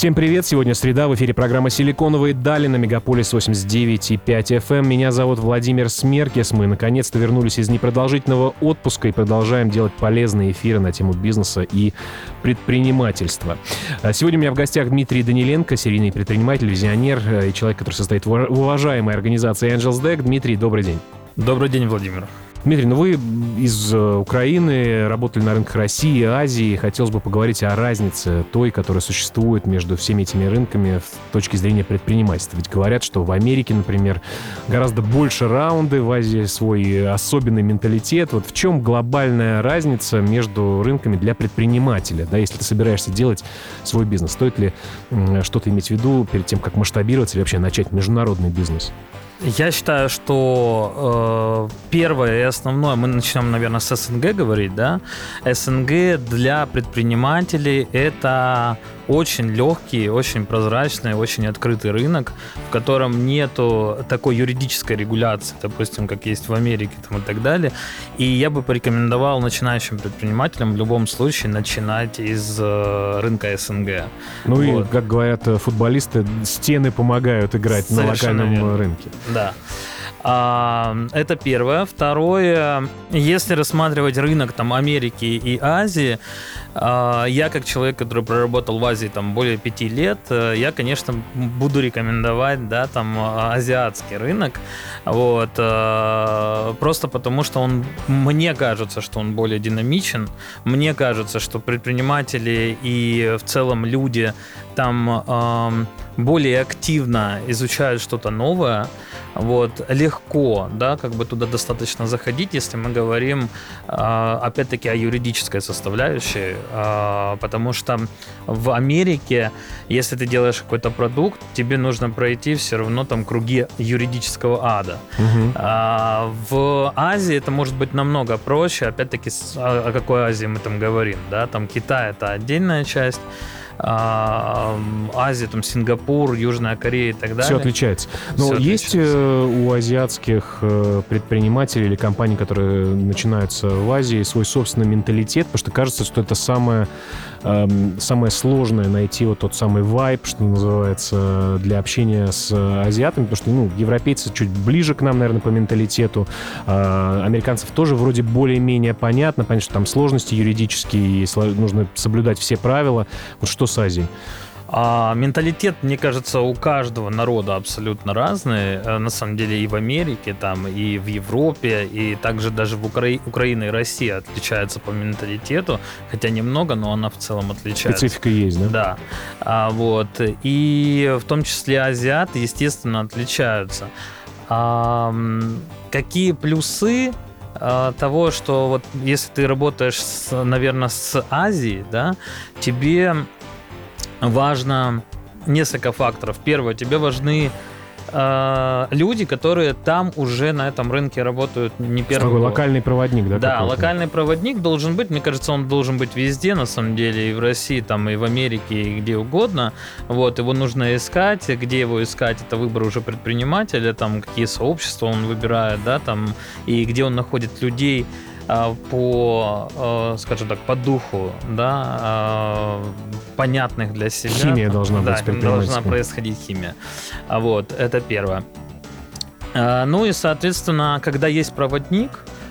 Всем привет! Сегодня среда, в эфире программа «Силиконовые дали» на Мегаполис 89,5 FM. Эм. Меня зовут Владимир Смеркис. Мы наконец-то вернулись из непродолжительного отпуска и продолжаем делать полезные эфиры на тему бизнеса и предпринимательства. А сегодня у меня в гостях Дмитрий Даниленко, серийный предприниматель, визионер э, и человек, который состоит в уважаемой организации Angels Deck. Дмитрий, добрый день. Добрый день, Владимир. Дмитрий, ну вы из э, Украины, работали на рынках России, Азии. Хотелось бы поговорить о разнице той, которая существует между всеми этими рынками с точки зрения предпринимательства. Ведь говорят, что в Америке, например, гораздо больше раунды, в Азии свой особенный менталитет. Вот в чем глобальная разница между рынками для предпринимателя? Да, если ты собираешься делать свой бизнес, стоит ли что-то иметь в виду перед тем, как масштабироваться или вообще начать международный бизнес? Я считаю, что э, первое и основное, мы начнем, наверное, с СНГ говорить, да. СНГ для предпринимателей это очень легкий, очень прозрачный, очень открытый рынок, в котором нету такой юридической регуляции, допустим, как есть в Америке там, и так далее. И я бы порекомендовал начинающим предпринимателям в любом случае начинать из э, рынка СНГ. Ну вот. и, как говорят э, футболисты, стены помогают играть Совершенно на локальном верно. рынке. Да. А, это первое. Второе, если рассматривать рынок там Америки и Азии, я как человек, который проработал в Азии там более пяти лет, э, я, конечно, буду рекомендовать, да, там азиатский рынок, вот, э, просто потому что он, мне кажется, что он более динамичен, мне кажется, что предприниматели и в целом люди там более активно изучают что-то новое, вот, легко, да, как бы туда достаточно заходить, если мы говорим, а, опять-таки, о юридической составляющей, а, потому что в Америке, если ты делаешь какой-то продукт, тебе нужно пройти все равно там круги юридического ада. Угу. В Азии это может быть намного проще, опять-таки, о какой Азии мы там говорим, да, там Китай это отдельная часть, а, Азия, там Сингапур, Южная Корея и так далее. Все отличается. Но Все есть отличается. Э, у азиатских э, предпринимателей или компаний, которые начинаются в Азии, свой собственный менталитет, потому что кажется, что это самое самое сложное найти вот тот самый вайб, что называется, для общения с азиатами, потому что, ну, европейцы чуть ближе к нам, наверное, по менталитету, а американцев тоже вроде более-менее понятно, понятно, что там сложности юридические, нужно соблюдать все правила. Вот что с Азией? А менталитет, мне кажется, у каждого народа абсолютно разный. Э, на самом деле и в Америке, там, и в Европе, и также даже в Укра... Украина и Россия отличаются по менталитету, хотя немного, но она в целом отличается. Специфика есть, да? Да. А, вот. И в том числе азиаты, естественно, отличаются. А, какие плюсы а, того, что вот если ты работаешь, с, наверное, с Азией, да, тебе важно несколько факторов. Первое, тебе важны э, люди, которые там уже на этом рынке работают не первый Такой год. локальный проводник, да? Да, локальный проводник должен быть. Мне кажется, он должен быть везде, на самом деле, и в России, там, и в Америке, и где угодно. Вот, его нужно искать. Где его искать, это выбор уже предпринимателя, там, какие сообщества он выбирает, да, там, и где он находит людей, по, а, скажем так, по духу, да, а, понятных для себя. Химия должна да, быть. должна происходить химия. Вот, это первое. Ну и, соответственно, когда есть проводник,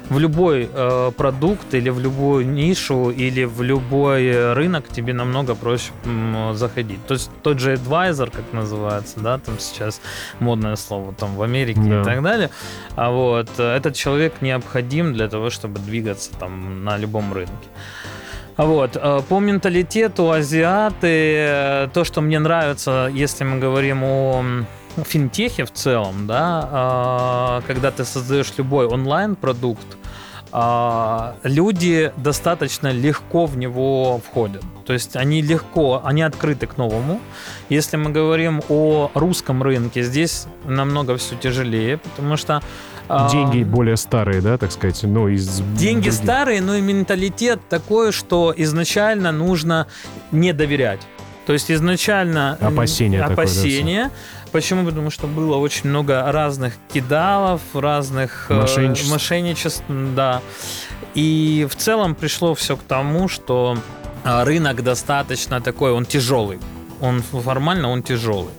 в любой э, продукт или в любую нишу или в любой рынок тебе намного проще м, заходить. То есть тот же advisor, как называется, да, там сейчас модное слово там в Америке да. и так далее. А вот этот человек необходим для того, чтобы двигаться там на любом рынке. Вот. Э, по менталитету азиаты, э, то, что мне нравится, если мы говорим о финтехе в целом, да, э, когда ты создаешь любой онлайн-продукт, а, люди достаточно легко в него входят. То есть они легко, они открыты к новому. Если мы говорим о русском рынке, здесь намного все тяжелее, потому что а, Деньги более старые, да, так сказать, ну, из... Деньги других. старые, но и менталитет такой, что изначально нужно не доверять. То есть изначально м, Опасение такое, да. Почему? Потому что было очень много разных кидалов, разных э, Мошенничеств. мошенничеств, да. И в целом пришло все к тому, что а, рынок достаточно такой, он тяжелый. Он формально он тяжелый.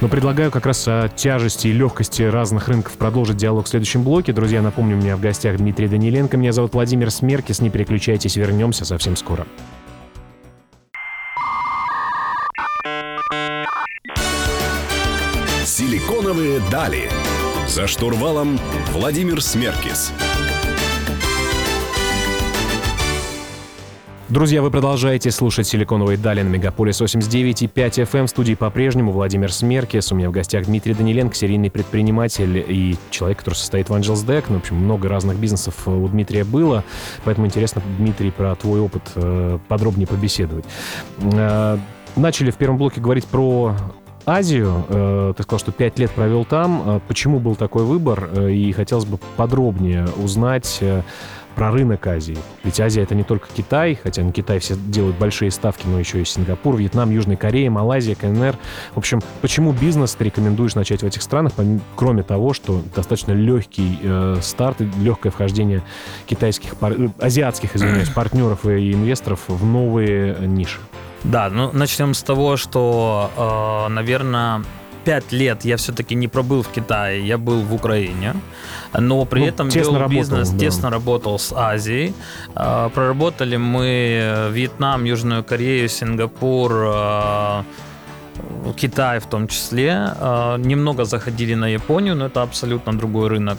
Но предлагаю как раз о тяжести и легкости разных рынков продолжить диалог в следующем блоке. Друзья, напомню, у меня в гостях Дмитрий Даниленко. Меня зовут Владимир Смеркис. Не переключайтесь, вернемся совсем скоро. Силиконовые дали. За штурвалом Владимир Смеркис. Друзья, вы продолжаете слушать «Силиконовые дали» на Мегаполис 89 и 5 FM. В студии по-прежнему Владимир Смеркис. У меня в гостях Дмитрий Даниленко, серийный предприниматель и человек, который состоит в Angels Deck. Ну, в общем, много разных бизнесов у Дмитрия было. Поэтому интересно, Дмитрий, про твой опыт э, подробнее побеседовать. Э, Начали в первом блоке говорить про Азию. Э, Ты сказал, что пять лет провел там. Э, Почему был такой выбор? Э, И хотелось бы подробнее узнать про рынок Азии. Ведь Азия это не только Китай, хотя на Китай все делают большие ставки, но еще и Сингапур, Вьетнам, Южная Корея, Малайзия, КНР. В общем, почему бизнес ты рекомендуешь начать в этих странах, кроме того, что достаточно легкий э, старт легкое вхождение китайских, азиатских, извиняюсь, партнеров и инвесторов в новые ниши? Да, ну начнем с того, что, наверное, пять лет я все-таки не пробыл в Китае, я был в Украине, но при Ну, этом вел работал, бизнес, да. тесно работал с Азией. А, Проработали мы Вьетнам, Южную Корею, Сингапур, а, Китай в том числе. А, Немного заходили на Японию, но это абсолютно другой рынок.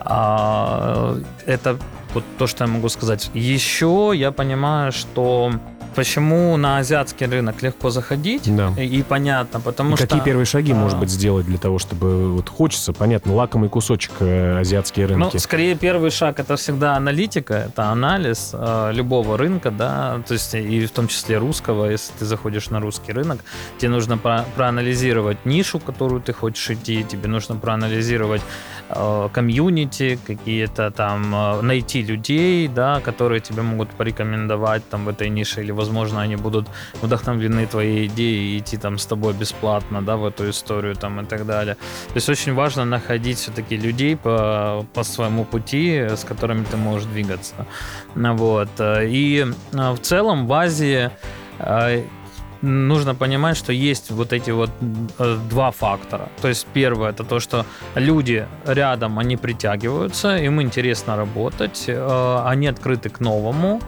А, Это вот то, что я могу сказать. Еще я понимаю, что почему на азиатский рынок легко заходить, Да. и, и понятно, потому И что... какие первые шаги, а, может быть, сделать для того, чтобы вот хочется, понятно, лакомый кусочек э, азиатские Ну, рынки? скорее первый шаг это всегда аналитика, это анализ э, любого рынка, да, то есть и в том числе русского, если ты заходишь на русский рынок, тебе нужно про- проанализировать нишу, в которую ты хочешь идти, тебе нужно проанализировать э, комьюнити, какие-то там э, найти людей, да, которые тебе могут порекомендовать там в этой нише, или, возможно, они будут вдохновлены твоей идеей и идти там с тобой бесплатно, да, в эту историю там и так далее. То есть очень важно находить все-таки людей по, по своему пути, с которыми ты можешь двигаться. Вот. И э, в целом в Азии э, нужно понимать, что есть вот эти вот э, два фактора. То есть первое это то, что люди рядом, они притягиваются, им интересно работать, э, они открыты к новому.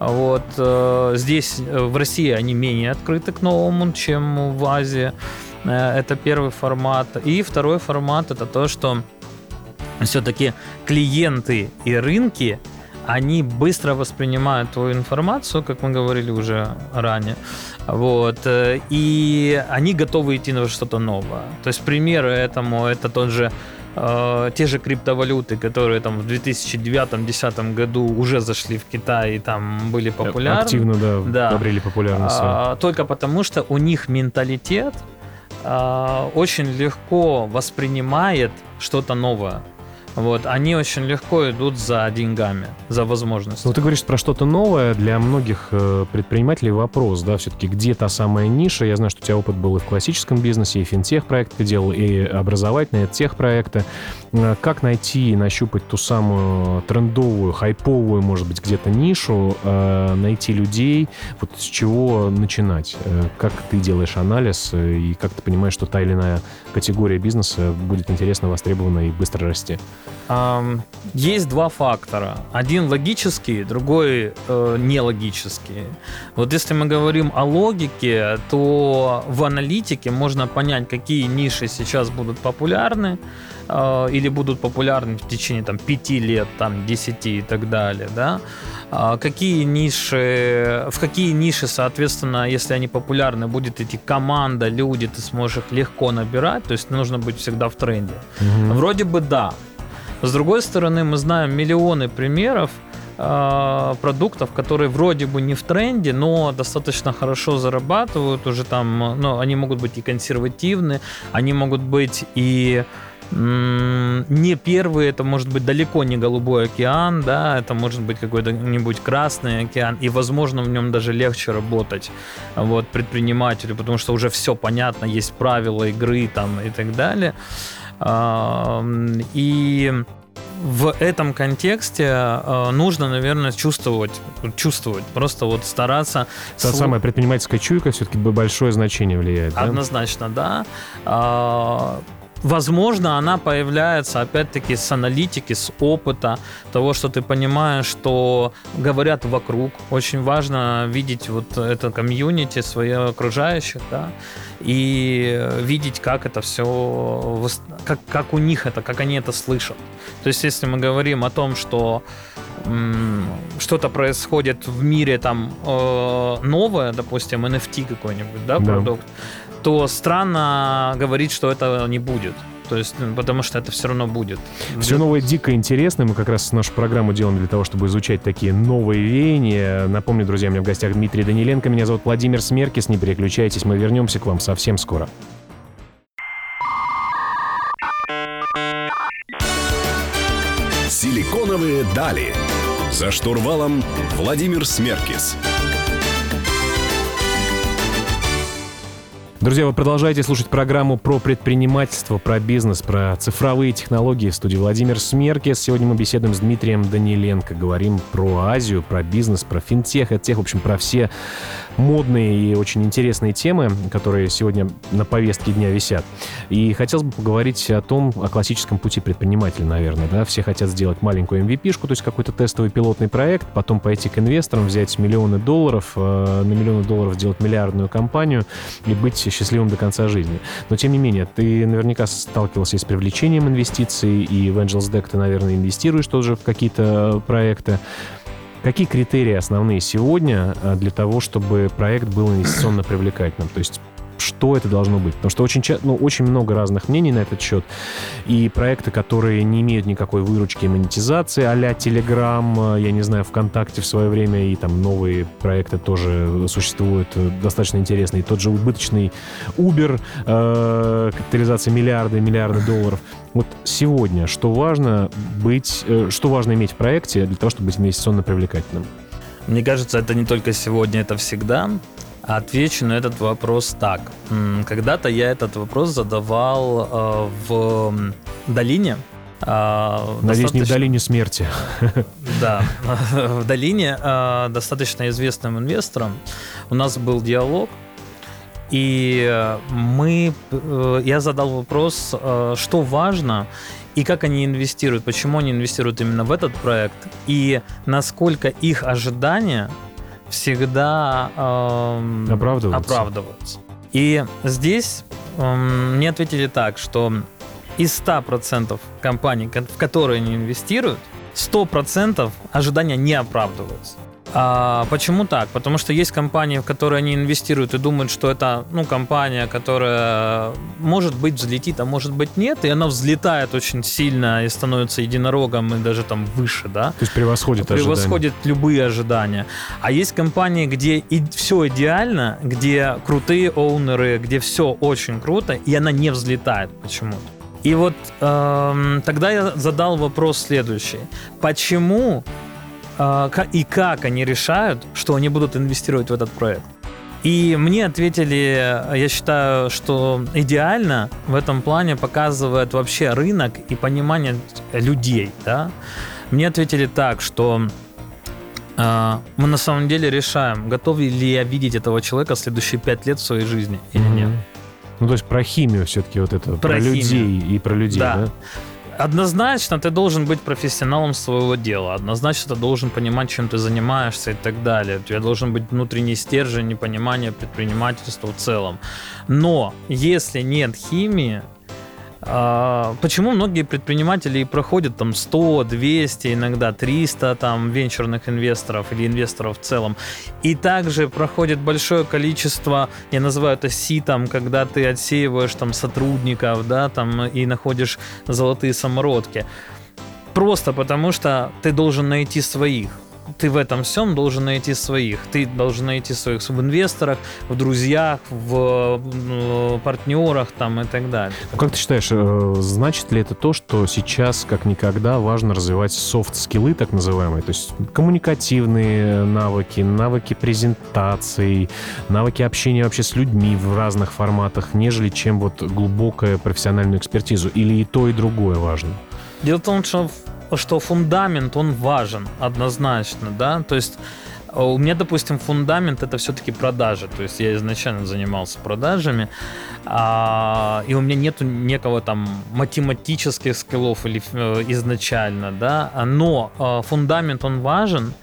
Вот э, здесь э, в России они менее открыты к новому, чем в Азии. Э, Это первый формат. И второй формат это то, что все-таки клиенты и рынки они быстро воспринимают твою информацию, как мы говорили уже ранее, вот, и они готовы идти на что-то новое. То есть примеры этому это тот же э, те же криптовалюты, которые там в 2009-2010 году уже зашли в Китай и там были популярны. Активно, да, Да. обрели популярность. А, только потому, что у них менталитет а, очень легко воспринимает что-то новое. Вот, они очень легко идут за деньгами, за возможностью. Ну, ты говоришь про что-то новое. Для многих э, предпринимателей вопрос, да, все-таки, где та самая ниша? Я знаю, что у тебя опыт был и в классическом бизнесе, и финтех-проект ты делал, и образовательные, тех-проекты. Э, Как найти и нащупать ту самую трендовую, хайповую, может быть, где-то нишу, э, найти людей, вот с чего начинать? Э, Как ты делаешь анализ, э, и как ты понимаешь, что та или иная категория бизнеса будет интересно, востребована и быстро расти? Есть два фактора. Один логический, другой э, нелогический. Вот если мы говорим о логике, то в аналитике можно понять, какие ниши сейчас будут популярны э, или будут популярны в течение там, 5 лет, там, 10 и так далее. Да? А Какие ниши, в какие ниши, соответственно, если они популярны, будет идти команда, люди, ты сможешь их легко набирать, то есть нужно быть всегда в тренде. Мгм. Вроде бы да. С другой стороны, мы знаем миллионы примеров э, продуктов, которые вроде бы не в тренде, но достаточно хорошо зарабатывают уже там, ну, они могут быть и консервативны, они могут быть и не первый, это может быть далеко не голубой океан, да, это может быть какой-то-нибудь красный океан, и, возможно, в нем даже легче работать вот, предпринимателю, потому что уже все понятно, есть правила игры там и так далее. И в этом контексте э, нужно, наверное, чувствовать, чувствовать, просто вот стараться. Та слу... самая предпринимательская чуйка все-таки большое значение влияет. Однозначно, да. да Возможно, она появляется, опять-таки, с аналитики, с опыта, того, что ты понимаешь, что говорят вокруг. Очень важно видеть вот это комьюнити, своих окружающих, да, и видеть, как это все, как, как у них это, как они это слышат. То есть, если мы говорим о том, что что-то происходит в мире там э, новое, допустим, NFT какой-нибудь, да, да. продукт, то странно говорить, что это не будет. То есть, ну, потому что это все равно будет. Все новое дико интересно. Мы как раз нашу программу делаем для того, чтобы изучать такие новые веяния. Напомню, друзья, у меня в гостях Дмитрий Даниленко. Меня зовут Владимир Смеркис. Не переключайтесь, мы вернемся к вам совсем скоро. Силиконовые дали. За штурвалом Владимир Смеркис. Друзья, вы продолжаете слушать программу про предпринимательство, про бизнес, про цифровые технологии в студии Владимир Смеркес. Сегодня мы беседуем с Дмитрием Даниленко. Говорим про Азию, про бизнес, про финтех, это тех, в общем, про все модные и очень интересные темы, которые сегодня на повестке дня висят. И хотелось бы поговорить о том, о классическом пути предпринимателя, наверное. Да? Все хотят сделать маленькую MVP-шку, то есть какой-то тестовый пилотный проект, потом пойти к инвесторам, взять миллионы долларов, э, на миллионы долларов сделать миллиардную компанию и быть счастливым до конца жизни. Но, тем не менее, ты наверняка сталкивался с привлечением инвестиций, и в Angels Deck ты, наверное, инвестируешь тоже в какие-то проекты. Какие критерии основные сегодня э, для того, чтобы проект был инвестиционно привлекательным? То есть что это должно быть. Потому что очень, ну, очень много разных мнений на этот счет. И проекты, которые не имеют никакой выручки и монетизации, а-ля Telegram, я не знаю, ВКонтакте в свое время, и там новые проекты тоже существуют, э, достаточно интересные. Тот же убыточный Uber, э, капитализация миллиарды, миллиарды долларов. Вот сегодня что важно быть, э, что важно иметь в проекте для того, чтобы быть инвестиционно привлекательным? Мне кажется, это не только сегодня, это всегда. Отвечу на этот вопрос так. Когда-то я этот вопрос задавал э, в долине. Э, Надеюсь, достаточно... не в долине смерти. Да, в долине э, достаточно известным инвестором. У нас был диалог, и мы, э, я задал вопрос, э, что важно и как они инвестируют, почему они инвестируют именно в этот проект, и насколько их ожидания всегда эм, оправдываются. оправдываются. И здесь эм, мне ответили так, что из 100% компаний, в которые они инвестируют, 100% ожидания не оправдываются. А почему так? Потому что есть компании, в которые они инвестируют и думают, что это ну, компания, которая может быть взлетит, а может быть нет, и она взлетает очень сильно и становится единорогом и даже там выше, да? То есть превосходит Превосходит ожидания. любые ожидания. А есть компании, где и все идеально, где крутые оунеры, где все очень круто, и она не взлетает почему-то. И вот эм, тогда я задал вопрос следующий. Почему и как они решают, что они будут инвестировать в этот проект. И мне ответили, я считаю, что идеально в этом плане показывает вообще рынок и понимание людей. Да? Мне ответили так, что э, мы на самом деле решаем, готов ли я видеть этого человека следующие пять лет в своей жизни или mm-hmm. нет. Ну, то есть про химию все-таки вот это, про, про людей и про людей, да? да? Однозначно ты должен быть профессионалом своего дела. Однозначно ты должен понимать, чем ты занимаешься и так далее. У тебя должен быть внутренний стержень и понимание предпринимательства в целом. Но если нет химии, почему многие предприниматели проходят там 100, 200, иногда 300 там венчурных инвесторов или инвесторов в целом. И также проходит большое количество, я называю это ситом, когда ты отсеиваешь там сотрудников, да, там и находишь золотые самородки. Просто потому что ты должен найти своих. Ты в этом всем должен найти своих. Ты должен найти своих в инвесторах, в друзьях, в э, партнерах там и так далее. Ну, как ты считаешь, э, значит ли это то, что сейчас как никогда важно развивать софт-скиллы, так называемые, то есть коммуникативные навыки, навыки презентаций, навыки общения вообще с людьми в разных форматах, нежели чем вот глубокая профессиональную экспертизу? Или и то, и другое важно? Дело в том, что, что фундамент, он важен однозначно, да, то есть э, у меня, допустим, фундамент это все-таки продажи. То есть я изначально занимался продажами, а, и у меня нету некого там математических скиллов или э, изначально, да. Но э, фундамент он важен.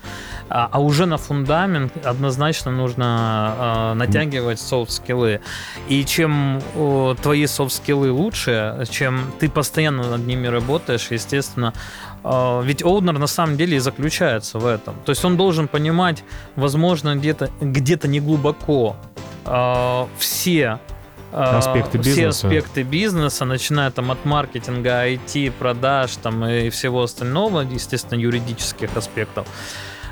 А, а уже на фундамент однозначно нужно э, натягивать софт-скиллы. И чем э, твои софт-скиллы лучше, чем ты постоянно над ними работаешь, естественно, ведь оунер на самом деле и заключается в этом. То есть он должен понимать, возможно, где-то где не глубоко э, все аспекты все аспекты бизнеса, начиная там от маркетинга, IT, продаж там и всего остального, естественно, юридических аспектов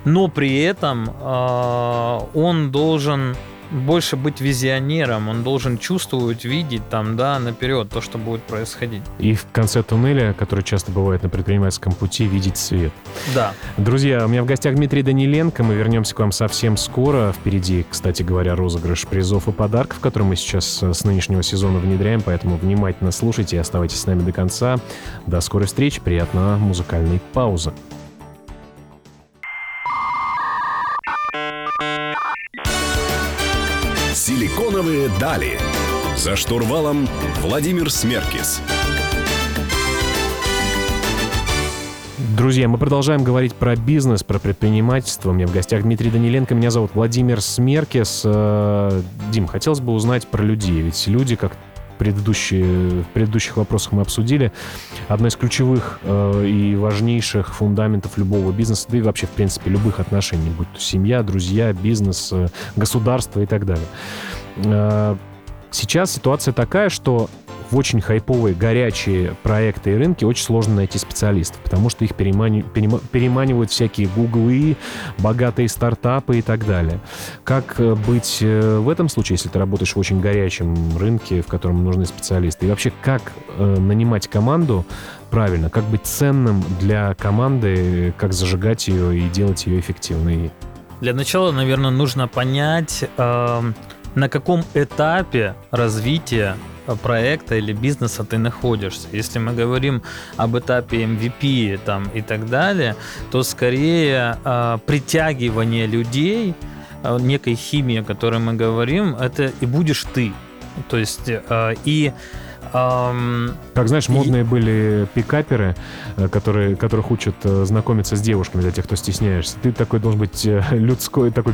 но при этом он должен больше быть визионером, он должен чувствовать, видеть там, да, наперед то, что будет происходить. И в конце туннеля, который часто бывает на предпринимательском пути, видеть свет. Да. Друзья, у меня в гостях Дмитрий Даниленко. Мы вернемся к вам совсем скоро. Впереди, кстати говоря, розыгрыш призов и подарков, который мы сейчас с нынешнего сезона внедряем, поэтому внимательно слушайте и оставайтесь с нами до конца. До скорой встречи, приятного музыкальной паузы. Силиконовые дали. За штурвалом Владимир Смеркис. Друзья, мы продолжаем говорить про бизнес, про предпринимательство. У меня в гостях Дмитрий Даниленко, меня зовут Владимир Смеркис. Э, Дим, хотелось бы узнать про людей, ведь люди, как предыдущие, в предыдущих вопросах мы обсудили, одно из ключевых э, и важнейших фундаментов любого бизнеса, да и вообще, в принципе, любых отношений, будь то семья, друзья, бизнес, э, государство и так далее. Э, сейчас ситуация такая, что в очень хайповые, горячие проекты и рынки очень сложно найти специалистов, потому что их перемани, перема, переманивают всякие гуглы, богатые стартапы и так далее. Как э, быть э, в этом случае, если ты работаешь в очень горячем рынке, в котором нужны специалисты? И вообще, как э, нанимать команду правильно, как быть ценным для команды, как зажигать ее и делать ее эффективной? Для начала, наверное, нужно понять, э, на каком этапе развития проекта или бизнеса ты находишься. Если мы говорим об этапе MVP там, и так далее, то скорее э, притягивание людей, э, некой химии, о которой мы говорим, это и будешь ты. То есть э, и как знаешь, модные и... были пикаперы, э, которые, которых учат э, знакомиться с девушками для тех, кто стесняешься. Ты такой должен быть э, людской, такой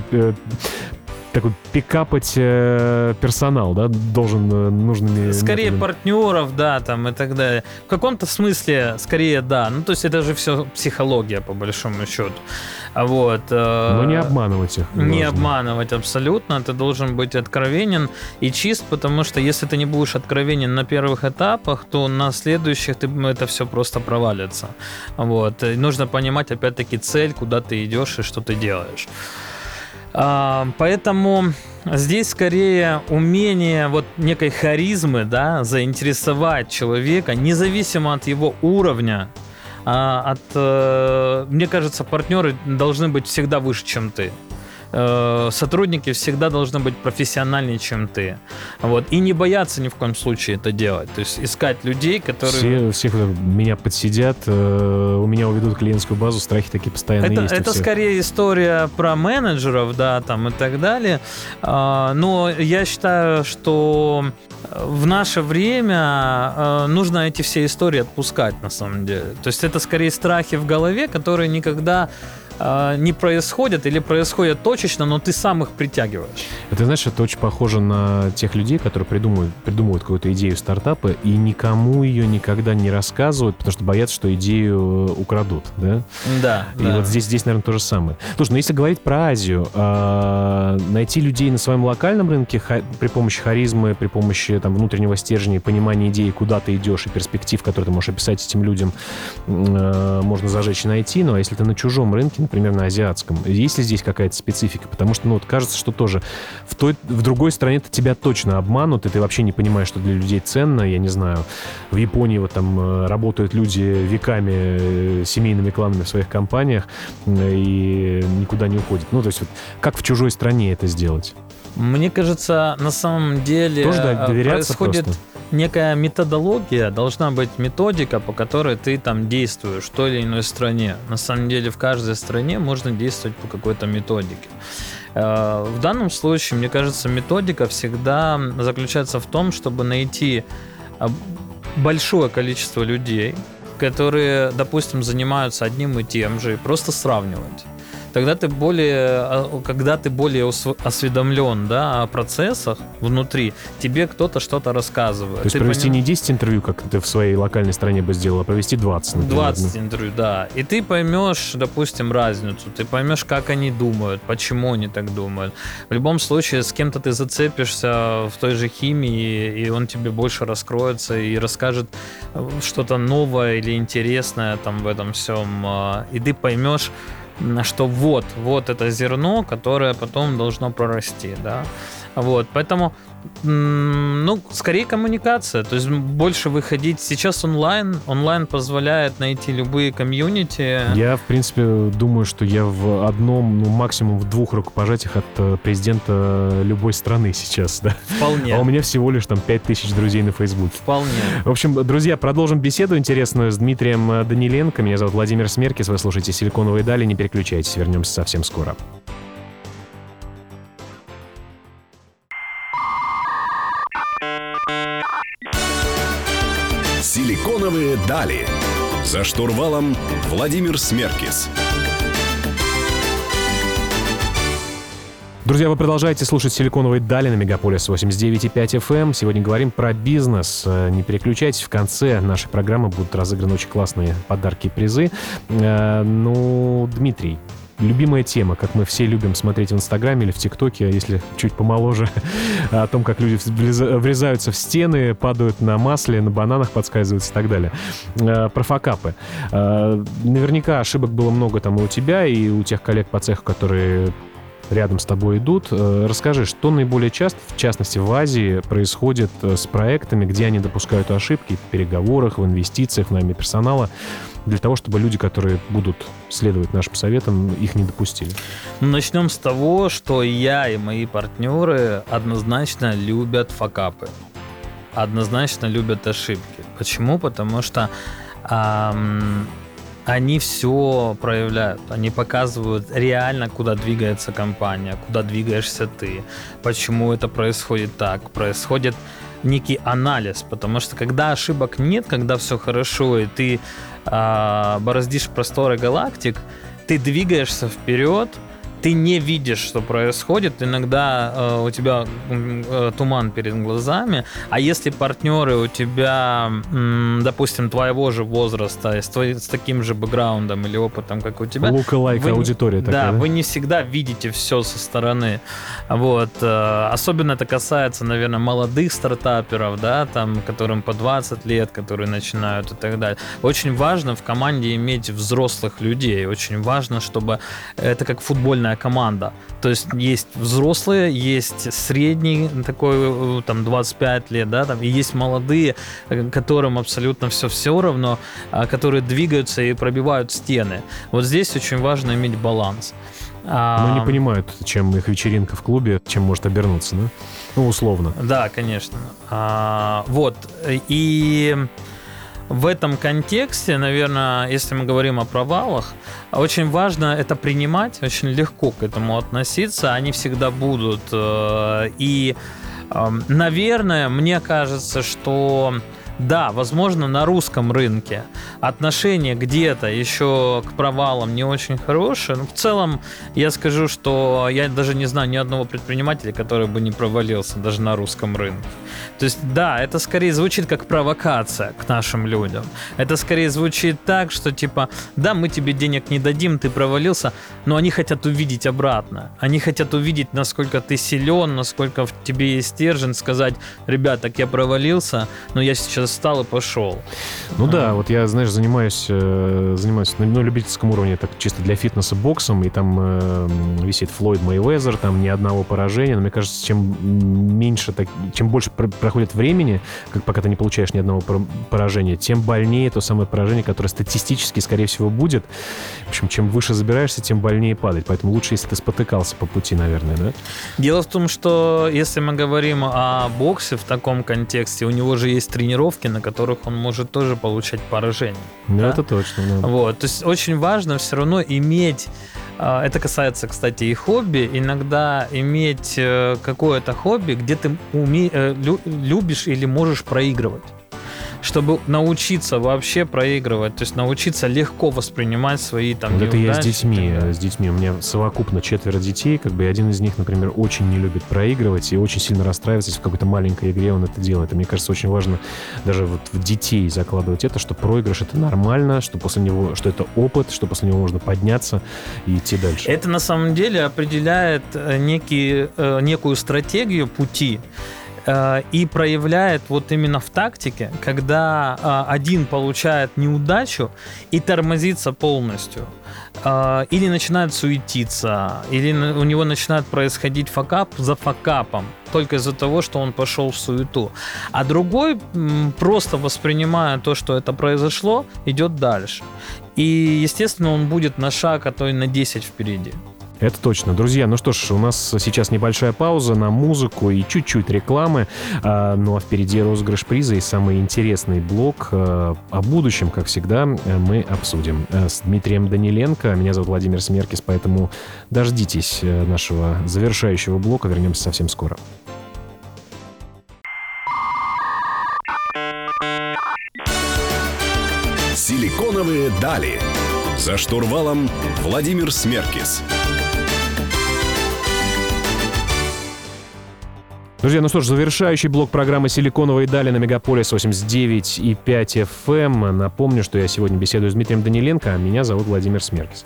такой пикапать э, персонал, да, должен э, нужными... Скорее методами. партнеров, да, там и так далее. В каком-то смысле, скорее, да. Ну, то есть это же все психология, по большому счету. Вот. Э, Но не обманывать их. Не важно. обманывать абсолютно. Ты должен быть откровенен и чист, потому что если ты не будешь откровенен на первых этапах, то на следующих ты, это все просто провалится. Вот. И нужно понимать, опять-таки, цель, куда ты идешь и что ты делаешь. А, поэтому здесь скорее умение вот некой харизмы, да, заинтересовать человека, независимо от его уровня, а, от, э, мне кажется, партнеры должны быть всегда выше, чем ты. Э, сотрудники всегда должны быть профессиональнее, чем ты. Вот. И не бояться ни в коем случае это делать. То есть искать людей, которые... Все, всех меня подсидят, э, у меня уведут клиентскую базу, страхи такие постоянно это, есть. Это скорее история про менеджеров, да, там и так далее. А, но я считаю, что в наше время э, нужно эти все истории отпускать, на самом деле. То есть это скорее страхи в голове, которые никогда э, не происходят или происходят точечно, но ты сам их притягиваешь. Это, знаешь, это очень похоже на тех людей, которые придумывают, придумывают какую-то идею стартапа и никому ее никогда не рассказывают, потому что боятся, что идею э, украдут, да? Да. И да. вот здесь, здесь, наверное, то же самое. Слушай, ну если говорить про Азию, э, найти людей на своем локальном рынке ха- при помощи харизмы, при помощи там, внутреннего стержня, понимания идеи, куда ты идешь и перспектив, которые ты можешь описать этим людям, э, можно зажечь и найти. Но если ты на чужом рынке, например, на азиатском? Есть ли здесь какая-то специфика? Потому что, ну, вот кажется, что тоже в, той, в другой стране-то тебя точно обманут, и ты вообще не понимаешь, что для людей ценно. Я не знаю, в Японии вот там э, работают люди веками э, семейными кланами в своих компаниях и никуда не уходят. Ну, то есть вот как в чужой стране это сделать? Мне кажется, на самом деле Тоже доверяться происходит просто. Некая методология, должна быть методика, по которой ты там действуешь в той или иной стране. На самом деле в каждой стране можно действовать по какой-то методике. Э, В данном случае, мне кажется, методика всегда заключается в том, чтобы найти а, большое количество людей, которые, допустим, занимаются одним и тем же, и просто сравнивать. Тогда ты более, а, когда ты более осведомлен да, о процессах внутри, тебе кто-то что-то рассказывает. То есть Ты провести поним- не 10 интервью, как ты в своей локальной стране бы сделал, а провести 20, например. 20 интервью, да. И ты поймешь, допустим, разницу, ты поймешь, как они думают, почему они так думают. В любом случае, с кем-то ты зацепишься в той же химии, и он тебе больше раскроется и расскажет э, что-то новое или интересное там в этом всем. э, И ты поймешь, что вот, вот это зерно, которое потом должно прорасти, да. Вот, поэтому, ну, скорее коммуникация, то есть больше выходить. Сейчас онлайн, онлайн позволяет найти любые комьюнити. Я, в принципе, думаю, что я в одном, ну, максимум в двух рукопожатиях от э, президента любой страны сейчас, да. Вполне. А у меня всего лишь там 5000 друзей на Фейсбуке. Вполне. В общем, друзья, продолжим беседу интересную с Дмитрием э, Даниленко. Меня зовут Владимир Смеркис. Вы слушаете «Силиконовые дали». Не переключайтесь, вернемся совсем скоро. «Силиконовые дали». За штурвалом Владимир Смеркис. Друзья, вы продолжаете слушать «Силиконовые дали» на Мегаполис 89,5 FM. Сегодня говорим про бизнес. Э, Не переключайтесь, в конце нашей программы будут разыграны очень классные подарки и призы. Э, Ну, Дмитрий, любимая тема, как мы все любим смотреть в Инстаграме или в ТикТоке, если чуть помоложе, о том, как люди врезаются в стены, падают на масле, на бананах подскальзываются и так далее. Э, Про факапы. Наверняка ошибок было много там и у тебя, и у тех коллег по цеху, которые рядом с тобой идут. Э, Расскажи, что наиболее часто, в частности в Азии, происходит э, с проектами, где они допускают ошибки в переговорах, в инвестициях, в найме персонала, для того, чтобы люди, которые будут следовать нашим советам, их не допустили. Начнем с того, что я и мои партнеры однозначно любят факапы. Однозначно любят ошибки. Почему? Потому что ам, они все проявляют. Они показывают реально, куда двигается компания, куда двигаешься ты, почему это происходит так. Происходит некий анализ, потому что когда ошибок нет, когда все хорошо, и ты а, бороздишь просторы галактик, ты двигаешься вперед, ты не видишь, что происходит. Иногда э, у тебя э, туман перед глазами. А если партнеры у тебя, м, допустим, твоего же возраста, с, твои- с таким же бэкграундом или опытом, как у тебя, Лука-лайк аудитория такая, да, вы не всегда видите все со стороны. Вот. э, Особенно это касается, наверное, молодых стартаперов, да, там, которым по 20 лет, которые начинают и так далее. Очень важно в команде иметь взрослых людей. Очень важно, чтобы это как футбольная команда. То есть есть взрослые, есть средний такой, э, там, 25 лет, да, там, и есть молодые, которым абсолютно все все равно, а, которые двигаются и пробивают стены. Вот здесь очень важно иметь баланс. Но не понимают, чем их вечеринка в клубе, чем может обернуться, да? Ну, условно. Да, конечно. А, вот. И в этом контексте, наверное, если мы говорим о провалах, очень важно это принимать, очень легко к этому относиться. Они всегда будут. э, И, эм, наверное, мне кажется, что да, возможно, на русском рынке отношение где-то еще к провалам не очень хорошее. Но в целом я скажу, что я даже не знаю ни одного предпринимателя, который бы не провалился даже на русском рынке. То есть, да, это скорее звучит как провокация к нашим людям. Это скорее звучит так, что типа, да, мы тебе денег не дадим, ты провалился, но они хотят увидеть обратно. Они хотят увидеть, насколько ты силен, насколько в тебе есть стержень, сказать, ребят, так я провалился, но я сейчас сейчас встал и пошел. Ну да, вот я, знаешь, занимаюсь, э, занимаюсь на, на любительском уровне, так чисто для фитнеса боксом, и там э, висит Флойд Мейвезер, там ни одного поражения, но мне кажется, чем меньше, так, чем больше про- проходит времени, как пока ты не получаешь ни одного поражения, тем больнее то самое поражение, которое статистически, скорее всего, будет. В общем, чем выше забираешься, тем больнее падать. Поэтому лучше, если ты спотыкался по пути, наверное, да? Дело в том, что если мы говорим о боксе в таком контексте, у него же есть тренировки, на которых он может тоже получать поражение. Ну, да? это точно. Да. Вот, то есть очень важно все равно иметь а, это касается, кстати, и хобби. Иногда иметь э, какое-то хобби, где ты уме... Э, любишь или можешь проигрывать чтобы научиться вообще проигрывать, то есть научиться легко воспринимать свои там вот Это я с детьми, с детьми. У меня совокупно четверо детей, как бы один из них, например, очень не любит проигрывать и очень сильно расстраивается, если в какой-то маленькой игре он это делает. И мне кажется, очень важно даже вот в детей закладывать это, что проигрыш это нормально, что после него, что это опыт, что после него можно подняться и идти дальше. Это на самом деле определяет э, некий, э, некую стратегию пути. Э, и проявляет вот именно в тактике, когда э, один получает неудачу и тормозится полностью, э, или начинает суетиться, или у него начинает происходить факап за факапом, только из-за того, что он пошел в суету. А другой, просто воспринимая то, что это произошло, идет дальше. И, естественно, он будет на шаг, а то и на 10 впереди. Это точно. Друзья, ну что ж, у нас сейчас небольшая пауза на музыку и чуть-чуть рекламы. А, ну а впереди розыгрыш приза и самый интересный блок а, о будущем, как всегда, мы обсудим а, с Дмитрием Даниленко. Меня зовут Владимир Смеркис, поэтому дождитесь э, нашего завершающего блока. Вернемся совсем скоро. Силиконовые дали. За штурвалом Владимир Смеркис. Друзья, ну что ж, завершающий блок программы «Силиконовые дали» на Мегаполис 89,5 FM. Эм. Напомню, что я сегодня беседую с Дмитрием Даниленко, а меня зовут Владимир Смеркис.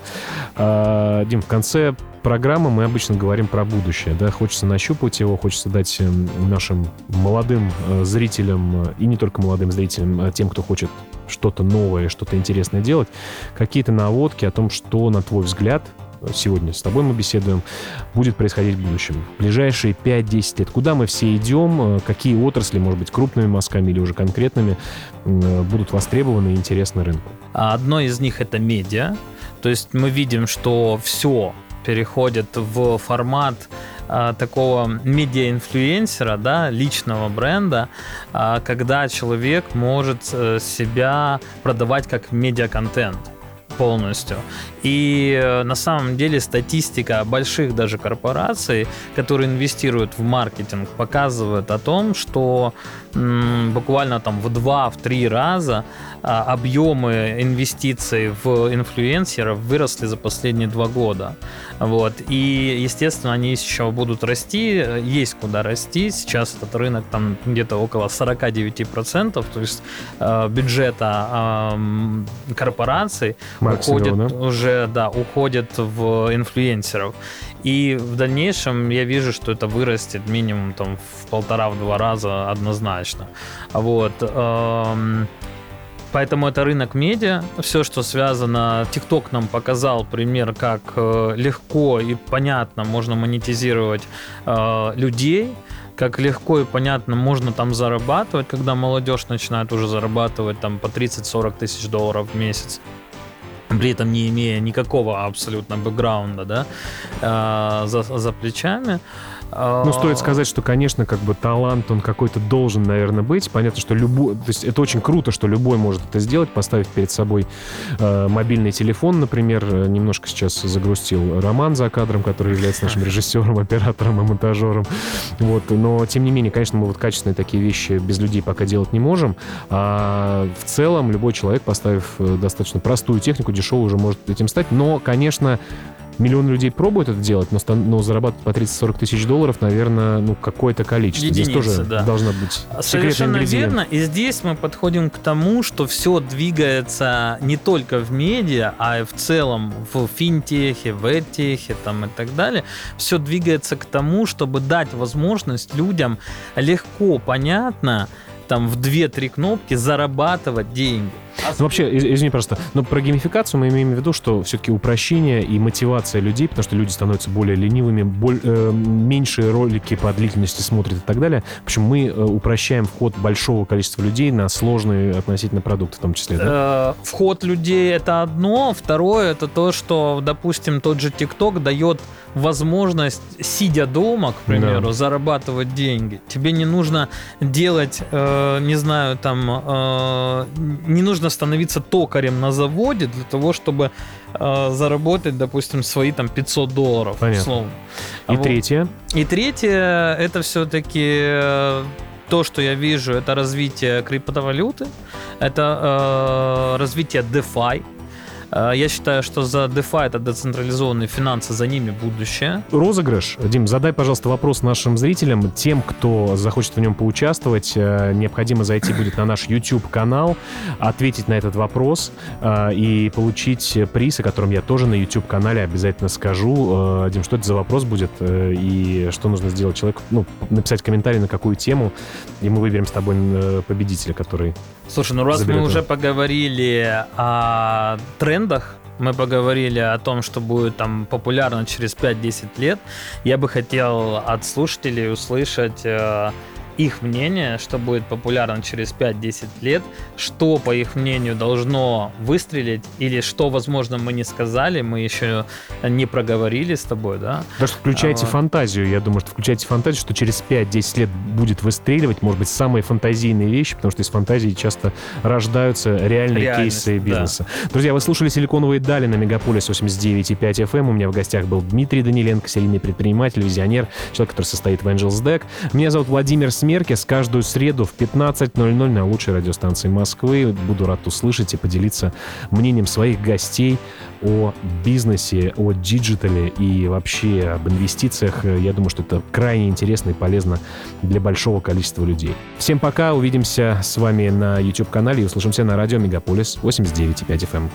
А, Дим, в конце программы мы обычно говорим про будущее. Да? Хочется нащупать его, хочется дать эм, нашим молодым э, зрителям, э, и не только молодым зрителям, а тем, кто хочет что-то новое, что-то интересное делать, какие-то наводки о том, что, на твой взгляд, сегодня с тобой мы беседуем, будет происходить в будущем. В ближайшие 5-10 лет. Куда мы все идем, э, какие отрасли, может быть, крупными мазками или уже конкретными, э, будут востребованы и интересны рынку? Одно из них это медиа. То есть мы видим, что все переходит в формат а, такого медиа-инфлюенсера, да, личного бренда, а, когда человек может себя продавать как медиа-контент полностью. И э, на самом деле статистика больших даже корпораций, которые инвестируют в маркетинг, показывает о том, что буквально там в два, в три раза а, объемы инвестиций в инфлюенсеров выросли за последние два года. Вот. И, естественно, они еще будут расти, есть куда расти. Сейчас этот рынок там где-то около 49%, то есть э, бюджета э, корпораций уходит да? уже, да, уходит в инфлюенсеров. И в дальнейшем я вижу, что это вырастет минимум там в полтора-два раза однозначно. Вот. Эм, Поэтому это рынок медиа. Все, что связано... TikTok нам показал пример, как э, легко и понятно можно монетизировать э, людей, как легко и понятно можно там зарабатывать, когда молодежь начинает уже зарабатывать там по 30-40 тысяч долларов в месяц при этом не имея никакого абсолютно бэкграунда, да, э, за, за плечами. Ну, стоит сказать, что, конечно, как бы талант, он какой-то должен, наверное, быть. Понятно, что любой... То есть это очень круто, что любой может это сделать, поставить перед собой э, мобильный телефон, например. Немножко сейчас загрустил Роман за кадром, который является нашим режиссером, оператором и монтажером. Вот. Но, тем не менее, конечно, мы вот качественные такие вещи без людей пока делать не можем. А в целом любой человек, поставив э, достаточно простую технику, дешевую, уже может этим стать. Но, конечно, миллион людей пробуют это делать, но, но зарабатывать по 30-40 тысяч долларов, наверное, ну, какое-то количество. Единицы, здесь тоже да. должна быть Совершенно верно. И здесь мы подходим к тому, что все двигается не только в медиа, а и в целом в финтехе, в этехе там и так далее. Все двигается к тому, чтобы дать возможность людям легко, понятно там в 2-3 кнопки зарабатывать деньги. Ну, вообще, извини, просто, но про геймификацию мы имеем в виду, что все-таки упрощение и мотивация людей, потому что люди становятся более ленивыми, боль, э, меньшие ролики по длительности смотрят и так далее. В общем, мы э, упрощаем вход большого количества людей на сложные относительно продукты в том числе, да? Э, вход людей это одно, второе это то, что, допустим, тот же ТикТок дает возможность, сидя дома, к примеру, да. зарабатывать деньги. Тебе не нужно делать, э, не знаю, там, э, не нужно становиться токарем на заводе для того, чтобы э, заработать, допустим, свои там 500 долларов, Понятно. условно. И вот. третье? И третье, это все-таки э, то, что я вижу, это развитие криптовалюты, это э, развитие DeFi, Э, я считаю, что за DeFi, это децентрализованные финансы, за ними будущее. Розыгрыш. Дим, задай, пожалуйста, вопрос нашим зрителям. Тем, кто захочет в нем поучаствовать, э, необходимо зайти будет на наш YouTube-канал, ответить на этот вопрос э, и получить приз, о котором я тоже на YouTube-канале обязательно скажу. Дим, что это за вопрос будет и что нужно сделать человеку? Ну, написать комментарий на какую тему, и мы выберем с тобой победителя, который Слушай, ну раз мы уже поговорили о трендах, мы поговорили о том, что будет там популярно через 5-10 лет, я бы хотел от слушателей услышать э, их мнение, что будет популярно через 5-10 лет, что, по их мнению, должно выстрелить, или что, возможно, мы не сказали, мы еще не проговорили с тобой, да? Даже включайте а, фантазию, я думаю, что включайте фантазию, что через 5-10 лет будет выстреливать, может быть, самые фантазийные вещи, потому что из фантазии часто рождаются реальные кейсы бизнеса. Да. Друзья, вы слушали «Силиконовые дали» на Мегаполис 89,5 FM. Эм. У меня в гостях был Дмитрий Даниленко, серийный предприниматель, визионер, человек, который состоит в Angels Deck. Меня зовут Владимир Смит. Смеркес каждую среду в 15.00 на лучшей радиостанции Москвы. Буду рад услышать и поделиться мнением своих гостей о бизнесе, о диджитале и вообще об инвестициях. Я думаю, что это крайне интересно и полезно для большого количества людей. Всем пока, увидимся с вами на YouTube-канале и услышимся на радио Мегаполис 89.5 FM.